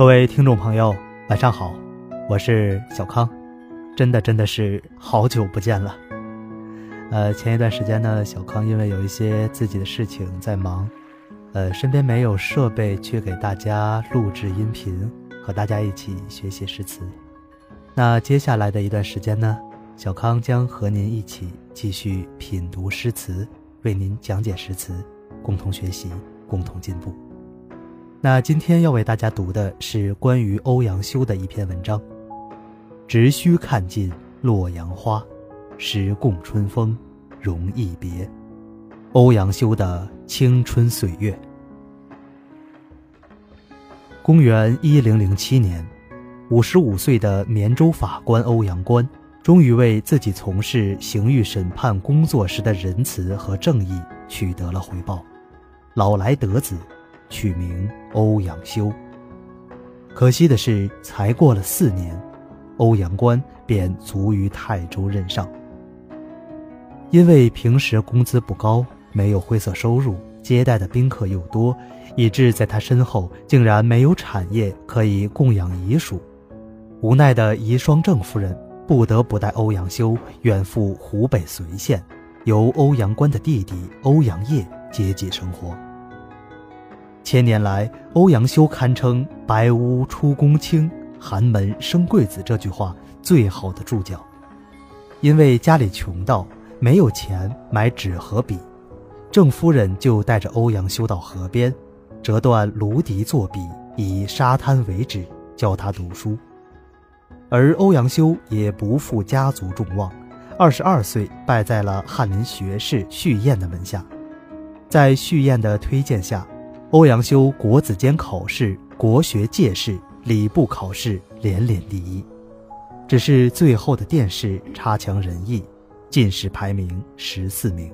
各位听众朋友，晚上好，我是小康，真的真的是好久不见了。呃，前一段时间呢，小康因为有一些自己的事情在忙，呃，身边没有设备去给大家录制音频，和大家一起学习诗词。那接下来的一段时间呢，小康将和您一起继续品读诗词，为您讲解诗词，共同学习，共同进步。那今天要为大家读的是关于欧阳修的一篇文章，《直须看尽洛阳花，时共春风容易别》。欧阳修的青春岁月。公元一零零七年，五十五岁的绵州法官欧阳关，终于为自己从事刑狱审判工作时的仁慈和正义取得了回报，老来得子。取名欧阳修。可惜的是，才过了四年，欧阳关便卒于泰州任上。因为平时工资不高，没有灰色收入，接待的宾客又多，以致在他身后竟然没有产业可以供养遗属。无奈的遗孀郑夫人不得不带欧阳修远赴湖北随县，由欧阳关的弟弟欧阳业接济生活。千年来，欧阳修堪称“白屋出宫卿，寒门生贵子”这句话最好的注脚。因为家里穷到没有钱买纸和笔，郑夫人就带着欧阳修到河边，折断芦笛作笔，以沙滩为纸，教他读书。而欧阳修也不负家族众望，二十二岁拜在了翰林学士序彦的门下，在序彦的推荐下。欧阳修国子监考试、国学借试、礼部考试连连第一，只是最后的殿试差强人意，进士排名十四名。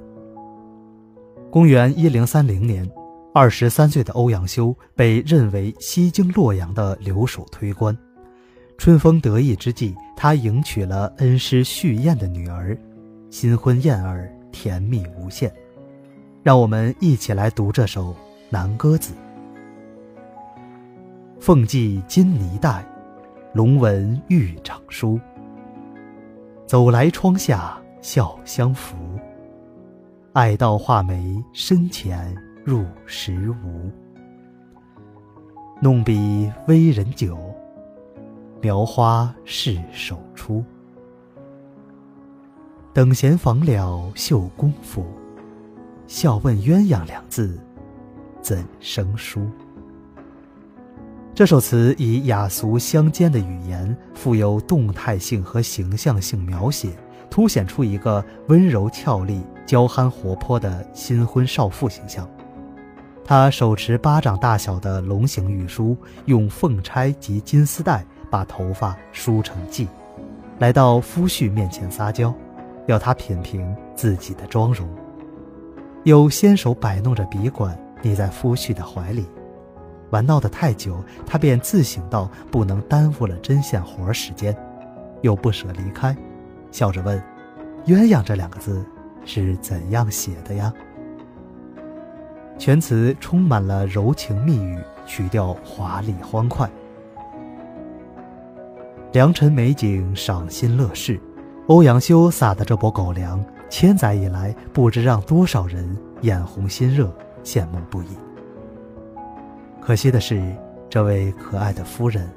公元一零三零年，二十三岁的欧阳修被任为西京洛阳的留守推官。春风得意之际，他迎娶了恩师序彦的女儿，新婚燕尔，甜蜜无限。让我们一起来读这首。南歌子，凤髻金泥带，龙纹玉掌书。走来窗下笑相扶，爱到画眉深浅入时无。弄笔微人久，描花是手出。等闲访了绣功夫，笑问鸳鸯两字。怎生疏？这首词以雅俗相间的语言，富有动态性和形象性描写，凸显出一个温柔俏丽、娇憨活泼的新婚少妇形象。她手持巴掌大小的龙形玉梳，用凤钗及金丝带把头发梳成髻，来到夫婿面前撒娇，要他品评自己的妆容，又先手摆弄着笔管。你在夫婿的怀里，玩闹得太久，他便自省到不能耽误了针线活时间，又不舍离开，笑着问：“鸳鸯这两个字是怎样写的呀？”全词充满了柔情蜜语，曲调华丽欢快。良辰美景赏心乐事，欧阳修撒的这波狗粮，千载以来不知让多少人眼红心热。羡慕不已。可惜的是，这位可爱的夫人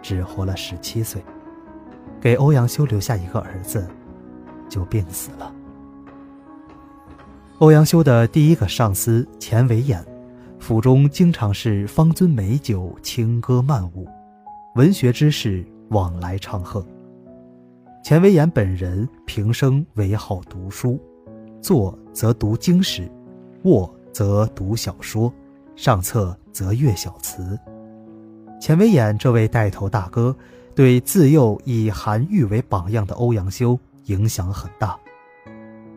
只活了十七岁，给欧阳修留下一个儿子，就病死了。欧阳修的第一个上司钱维演，府中经常是方樽美酒，轻歌曼舞，文学之士往来唱和。钱维演本人平生唯好读书，坐则读经史，卧。则读小说，上册则阅小词。钱维演这位带头大哥，对自幼以韩愈为榜样的欧阳修影响很大。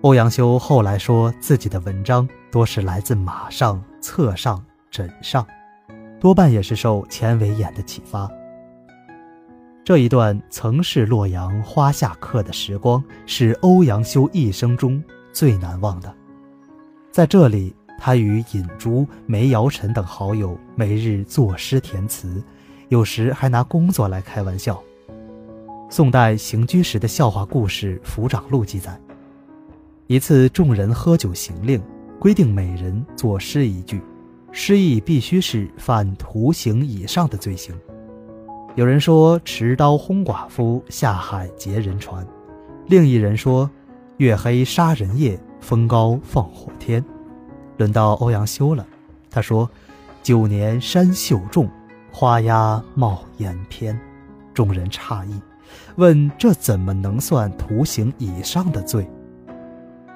欧阳修后来说自己的文章多是来自马上、册上、枕上，多半也是受钱维演的启发。这一段曾是洛阳花下客的时光，是欧阳修一生中最难忘的。在这里。他与尹洙、梅尧臣等好友每日作诗填词，有时还拿工作来开玩笑。宋代行居时的笑话故事《府长录》记载，一次众人喝酒行令，规定每人作诗一句，诗意必须是犯徒刑以上的罪行。有人说持刀轰寡妇，下海劫人船；另一人说月黑杀人夜，风高放火天。轮到欧阳修了，他说：“九年山秀重，花鸦冒烟偏。”众人诧异。问这怎么能算徒刑以上的罪？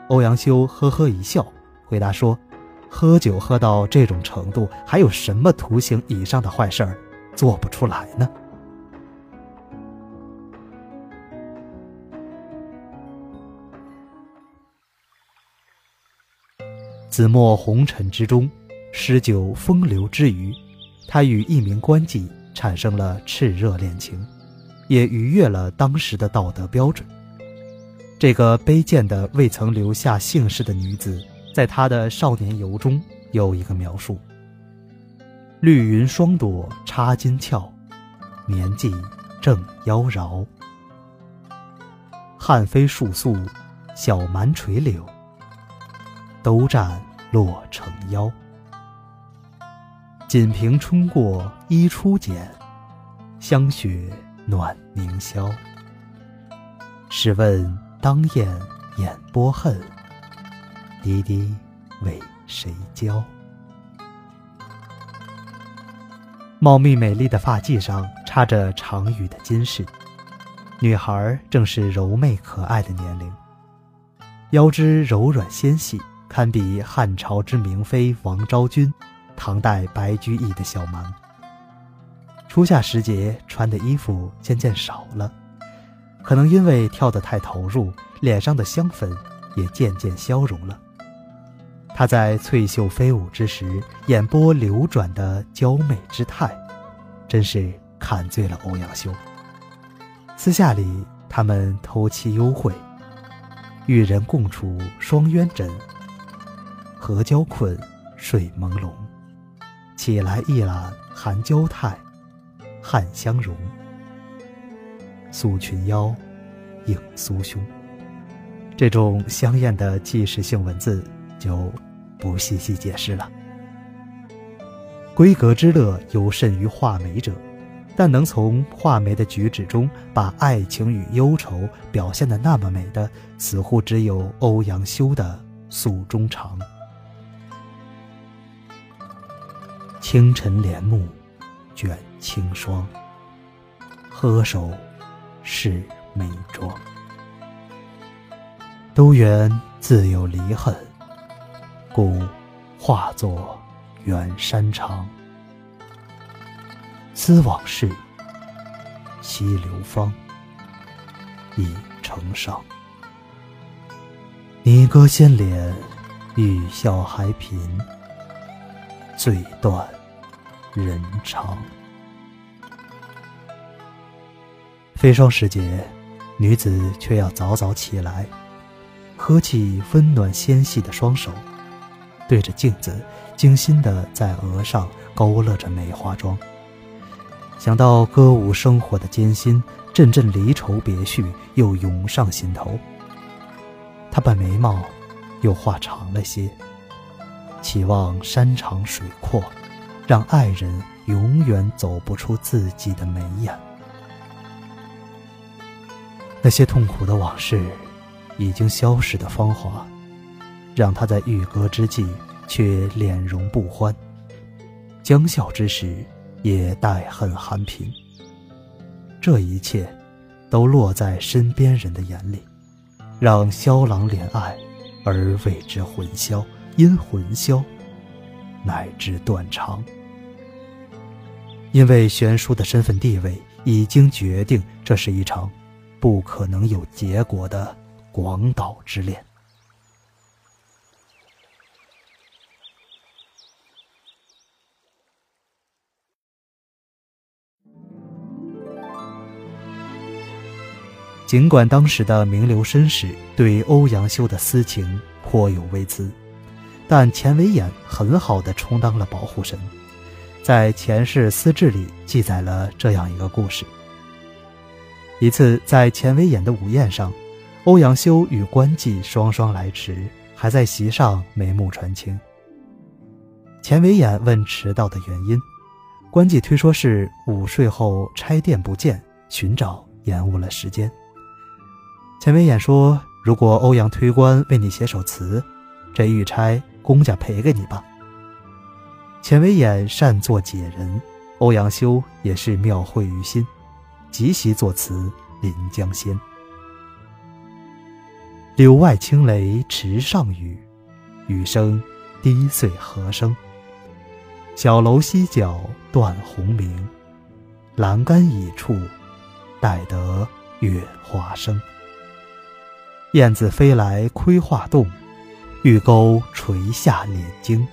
欧阳修呵呵一笑，回答说：“喝酒喝到这种程度，还有什么徒刑以上的坏事儿做不出来呢？”子墨红尘之中，诗酒风流之余，他与一名官妓产生了炽热恋情。也逾越了当时的道德标准。这个卑贱的未曾留下姓氏的女子，在他的少年游中有一个描述：“绿云双朵插金翘，年纪正妖娆。汉飞树素，小蛮垂柳，都占落成腰。锦屏春过衣初剪，香雪。”暖凝宵。试问当雁眼波恨，滴滴为谁教？茂密美丽的发髻上插着长羽的金饰，女孩正是柔媚可爱的年龄，腰肢柔软纤细，堪比汉朝之明妃王昭君，唐代白居易的小蛮。初夏时节穿的衣服渐渐少了，可能因为跳得太投入，脸上的香粉也渐渐消融了。她在翠袖飞舞之时，眼波流转的娇媚之态，真是看醉了欧阳修。私下里，他们偷妻幽会，与人共处双鸳枕，合交困睡朦胧，起来一览含娇态。汉香容，素裙腰，影酥胸。这种香艳的纪实性文字就不细细解释了。闺阁之乐尤甚于画眉者，但能从画眉的举止中把爱情与忧愁表现的那么美的，似乎只有欧阳修的《诉衷肠》。清晨帘幕。卷清霜，呵首是眉妆。都缘自有离恨，故化作远山长。思往事，西流芳，已成伤。你歌先怜，欲笑还颦，醉断。人长。飞霜时节，女子却要早早起来，合起温暖纤细的双手，对着镜子，精心的在额上勾勒着梅花妆。想到歌舞生活的艰辛，阵阵离愁别绪又涌上心头。她把眉毛又画长了些，期望山长水阔。让爱人永远走不出自己的眉眼。那些痛苦的往事，已经消逝的芳华，让他在玉阁之际却脸容不欢，将笑之时也带恨含颦。这一切，都落在身边人的眼里，让萧郎怜爱，而为之魂销，因魂销。乃至断肠，因为悬殊的身份地位已经决定，这是一场不可能有结果的广岛之恋。尽管当时的名流绅士对欧阳修的私情颇有微词。但钱维演很好的充当了保护神，在《前世私志》里记载了这样一个故事：一次在钱维演的午宴上，欧阳修与关妓双双来迟，还在席上眉目传情。钱维演问迟到的原因，关妓推说是午睡后拆殿不见，寻找延误了时间。钱维演说：“如果欧阳推官为你写首词，这玉钗公家赔给你吧。”钱维演善作解人，欧阳修也是妙慧于心，即席作词《临江仙》：“柳外清雷池上雨，雨声滴碎何声？小楼西角断鸿鸣，栏杆倚处，待得月华生。燕子飞来窥画栋，玉钩垂下敛睛。”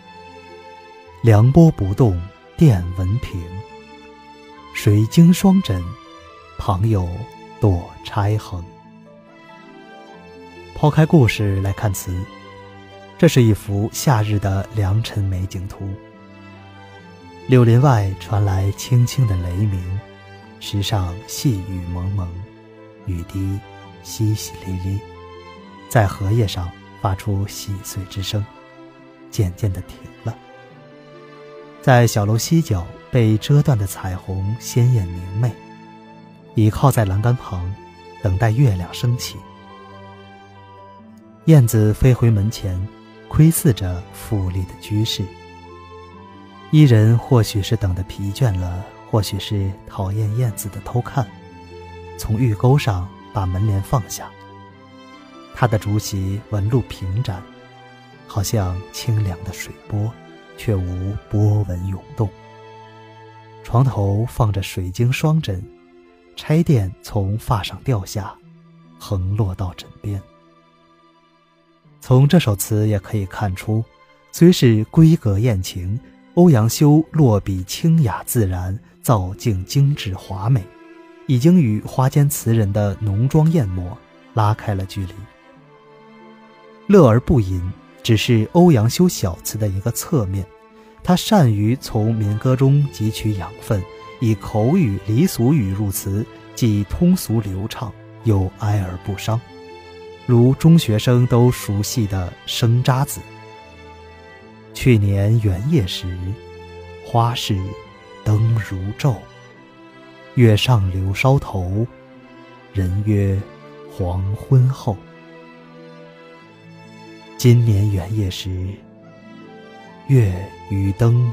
凉波不动电文平，水晶双枕，旁有堕钗横。抛开故事来看词，这是一幅夏日的良辰美景图。柳林外传来轻轻的雷鸣，石上细雨蒙蒙，雨滴淅淅沥沥，在荷叶上发出细碎之声，渐渐的停了。在小楼西角被遮断的彩虹鲜艳明媚，倚靠在栏杆旁，等待月亮升起。燕子飞回门前，窥视着富丽的居室。伊人或许是等得疲倦了，或许是讨厌燕子的偷看，从玉钩上把门帘放下。他的竹席纹路平展，好像清凉的水波。却无波纹涌动。床头放着水晶双枕，钗钿从发上掉下，横落到枕边。从这首词也可以看出，虽是闺阁艳情，欧阳修落笔清雅自然，造境精致华美，已经与花间词人的浓妆艳抹拉开了距离。乐而不淫。只是欧阳修小词的一个侧面，他善于从民歌中汲取养分，以口语离俗语入词，既通俗流畅，又哀而不伤，如中学生都熟悉的《生渣子》。去年元夜时，花市灯如昼，月上柳梢头，人约黄昏后。今年元夜时，月与灯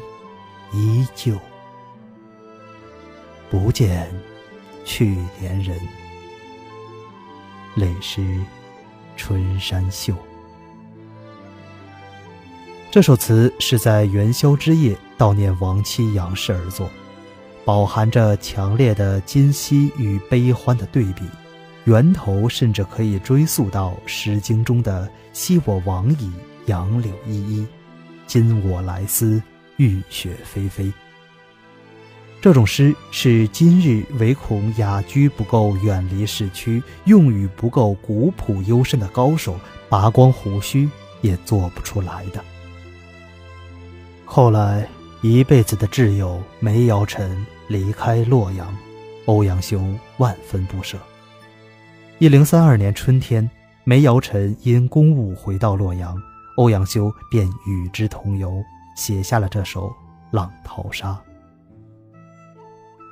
依旧，不见去年人，泪湿春衫袖。这首词是在元宵之夜悼念亡妻杨氏而作，饱含着强烈的今昔与悲欢的对比。源头甚至可以追溯到《诗经》中的“昔我往矣，杨柳依依；今我来思，雨雪霏霏。”这种诗是今日唯恐雅居不够远离市区，用语不够古朴幽深的高手，拔光胡须也做不出来的。后来，一辈子的挚友梅尧臣离开洛阳，欧阳修万分不舍。一零三二年春天，梅尧臣因公务回到洛阳，欧阳修便与之同游，写下了这首《浪淘沙》。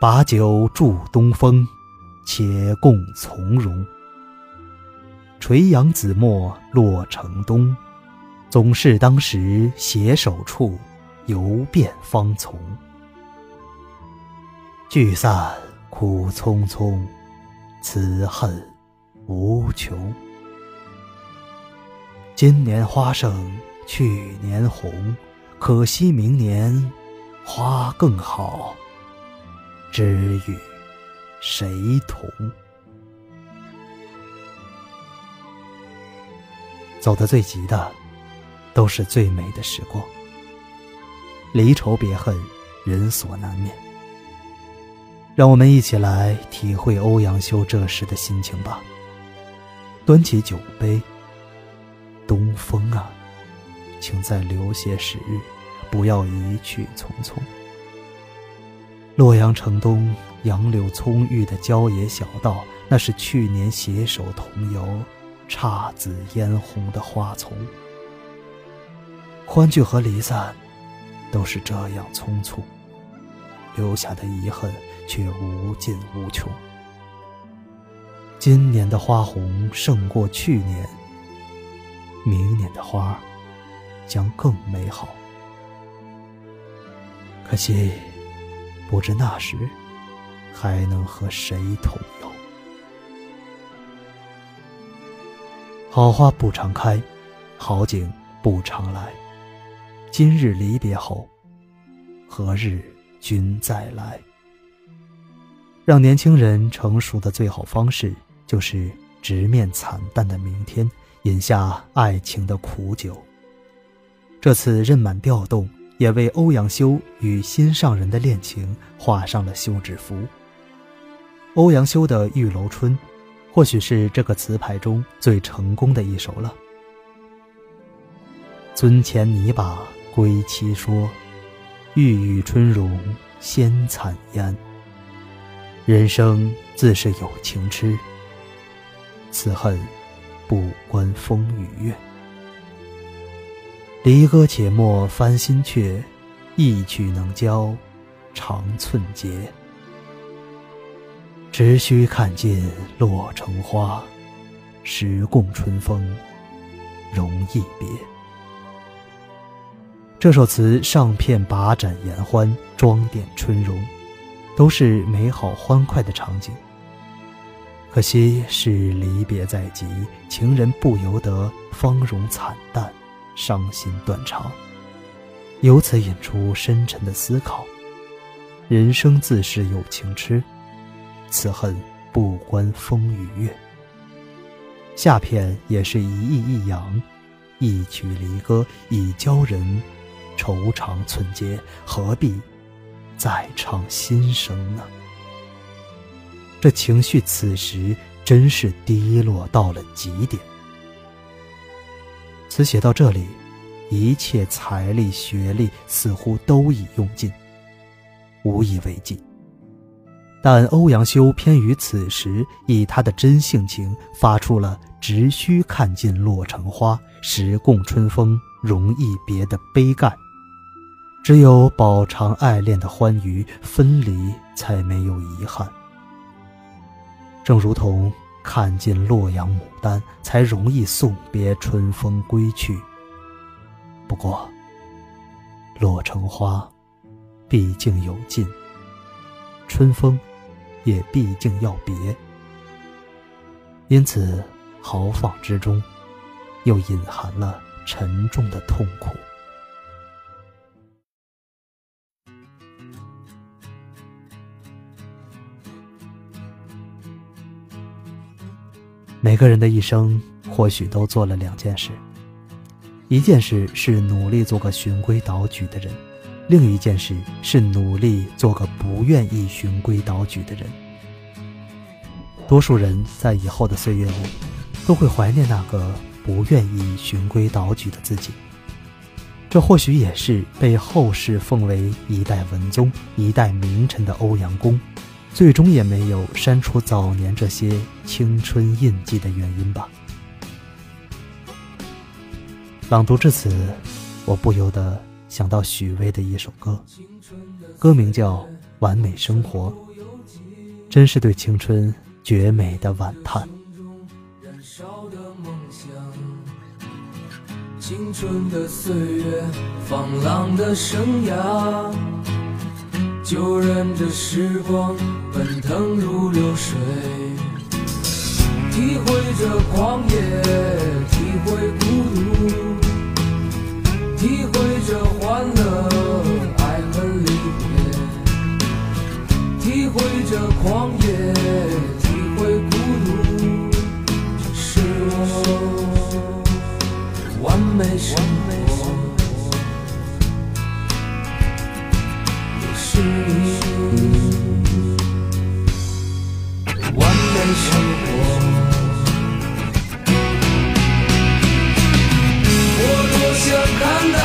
把酒祝东风，且共从容。垂杨紫陌洛城东，总是当时携手处，游遍芳丛。聚散苦匆匆，此恨。无穷。今年花胜去年红，可惜明年花更好，知与谁同？走得最急的，都是最美的时光。离愁别恨，人所难免。让我们一起来体会欧阳修这时的心情吧。端起酒杯，东风啊，请再留些时日，不要一去匆匆。洛阳城东杨柳葱郁的郊野小道，那是去年携手同游、姹紫嫣红的花丛。欢聚和离散，都是这样匆促，留下的遗恨却无尽无穷。今年的花红胜过去年，明年的花将更美好。可惜，不知那时还能和谁同游。好花不常开，好景不常来。今日离别后，何日君再来？让年轻人成熟的最好方式。就是直面惨淡的明天，饮下爱情的苦酒。这次任满调动，也为欧阳修与心上人的恋情画上了休止符。欧阳修的《玉楼春》，或许是这个词牌中最成功的一首了。樽前拟把归期说，欲语春容先惨烟。人生自是有情痴。此恨，不关风与月。离歌且莫翻新阙，一曲能教长寸节。只须看尽落成花，时共春风容易别。这首词上片把盏言欢，装点春容，都是美好欢快的场景。可惜是离别在即，情人不由得芳容惨淡，伤心断肠。由此引出深沉的思考：人生自是有情痴，此恨不关风与月。下片也是一意一扬，一曲离歌以教人愁肠寸结，何必再唱心声呢？这情绪此时真是低落到了极点。词写到这里，一切财力、学历似乎都已用尽，无以为继。但欧阳修偏于此时以他的真性情发出了“只需看尽落成花，时共春风容易别”的悲干。只有饱尝爱恋的欢愉，分离才没有遗憾。正如同看尽洛阳牡丹，才容易送别春风归去。不过，落成花毕竟有尽，春风也毕竟要别，因此豪放之中，又隐含了沉重的痛苦。每个人的一生，或许都做了两件事：一件事是努力做个循规蹈矩的人，另一件事是努力做个不愿意循规蹈矩的人。多数人在以后的岁月里，都会怀念那个不愿意循规蹈矩的自己。这或许也是被后世奉为一代文宗、一代名臣的欧阳公。最终也没有删除早年这些青春印记的原因吧。朗读至此，我不由得想到许巍的一首歌，歌名叫《完美生活》，真是对青春绝美的惋叹。青春的岁月，放浪的生涯。就任这时光奔腾如流水，体会着狂野，体会孤独，体会着欢乐，爱恨离别，体会着狂野，体会孤独，这是我完美生活。是你完美生活。我多想看到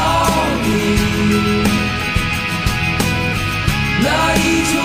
你那依旧。